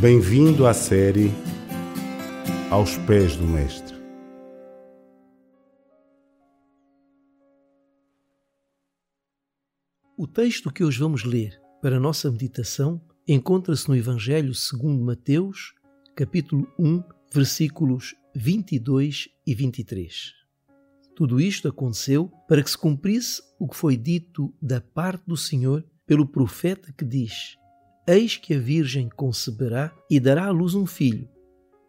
Bem-vindo à série Aos Pés do Mestre. O texto que hoje vamos ler para a nossa meditação encontra-se no Evangelho segundo Mateus, capítulo 1, versículos 22 e 23. Tudo isto aconteceu para que se cumprisse o que foi dito da parte do Senhor pelo profeta que diz: Eis que a Virgem conceberá e dará à luz um filho,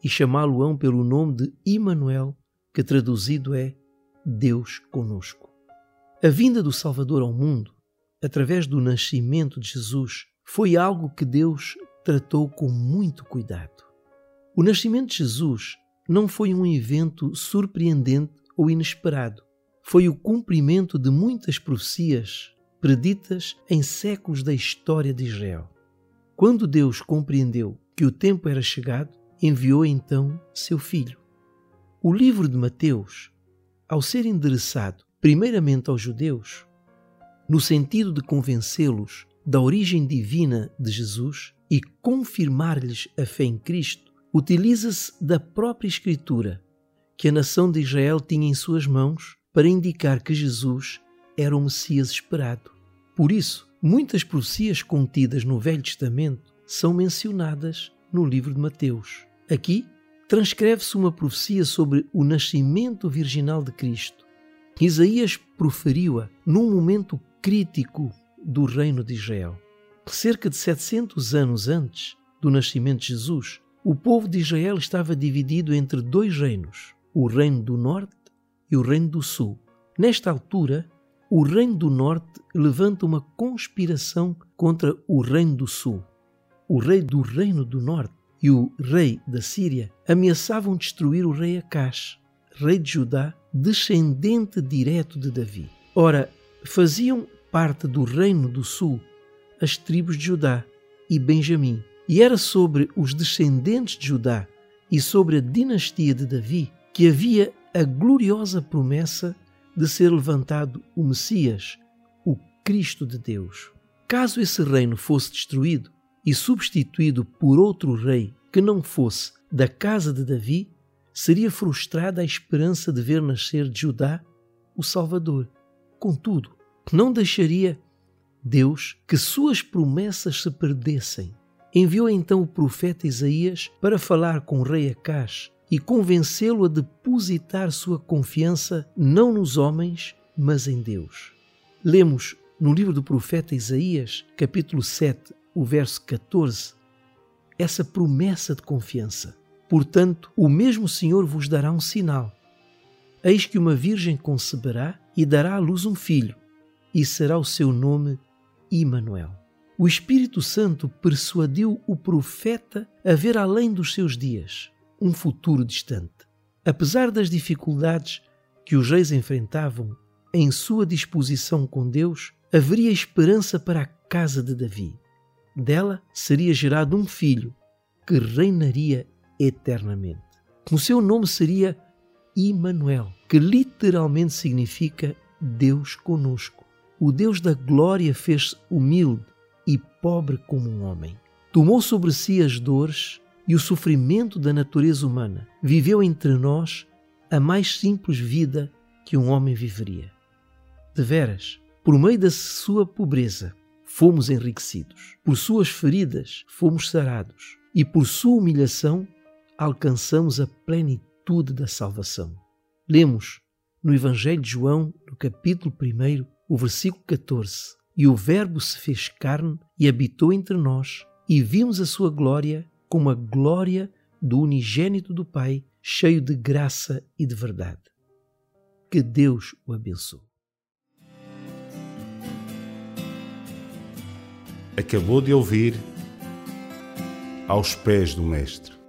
e chamá-lo-ão pelo nome de Imanuel, que traduzido é Deus conosco. A vinda do Salvador ao mundo, através do nascimento de Jesus, foi algo que Deus tratou com muito cuidado. O nascimento de Jesus não foi um evento surpreendente ou inesperado. Foi o cumprimento de muitas profecias preditas em séculos da história de Israel. Quando Deus compreendeu que o tempo era chegado, enviou então seu filho. O livro de Mateus, ao ser endereçado primeiramente aos judeus, no sentido de convencê-los da origem divina de Jesus e confirmar-lhes a fé em Cristo, utiliza-se da própria Escritura que a nação de Israel tinha em suas mãos para indicar que Jesus era o Messias esperado. Por isso, Muitas profecias contidas no Velho Testamento são mencionadas no livro de Mateus. Aqui, transcreve-se uma profecia sobre o nascimento virginal de Cristo. Isaías proferiu-a num momento crítico do reino de Israel. Cerca de 700 anos antes do nascimento de Jesus, o povo de Israel estava dividido entre dois reinos, o reino do norte e o reino do sul. Nesta altura, o Reino do Norte levanta uma conspiração contra o Reino do Sul. O rei do Reino do Norte e o rei da Síria ameaçavam destruir o rei Acás, rei de Judá, descendente direto de Davi. Ora, faziam parte do Reino do Sul as tribos de Judá e Benjamim, e era sobre os descendentes de Judá e sobre a dinastia de Davi que havia a gloriosa promessa de ser levantado o Messias, o Cristo de Deus. Caso esse reino fosse destruído e substituído por outro rei que não fosse da casa de Davi, seria frustrada a esperança de ver nascer de Judá o Salvador. Contudo, não deixaria Deus que suas promessas se perdessem. Enviou então o profeta Isaías para falar com o rei Acás e convencê-lo a depositar sua confiança não nos homens, mas em Deus. Lemos no livro do profeta Isaías, capítulo 7, o verso 14, essa promessa de confiança. Portanto, o mesmo Senhor vos dará um sinal. Eis que uma virgem conceberá e dará à luz um filho, e será o seu nome Imanuel. O Espírito Santo persuadiu o profeta a ver além dos seus dias um futuro distante. Apesar das dificuldades que os reis enfrentavam, em sua disposição com Deus, haveria esperança para a casa de Davi. Dela seria gerado um filho que reinaria eternamente. O seu nome seria Immanuel, que literalmente significa Deus conosco. O Deus da glória fez-se humilde e pobre como um homem. Tomou sobre si as dores e o sofrimento da natureza humana, viveu entre nós a mais simples vida que um homem viveria. De veras, por meio da sua pobreza, fomos enriquecidos, por suas feridas, fomos sarados, e por sua humilhação, alcançamos a plenitude da salvação. Lemos no Evangelho de João, no capítulo 1, o versículo 14: E o Verbo se fez carne e habitou entre nós, e vimos a sua glória como a glória do unigênito do Pai, cheio de graça e de verdade. Que Deus o abençoe. Acabou de ouvir Aos Pés do Mestre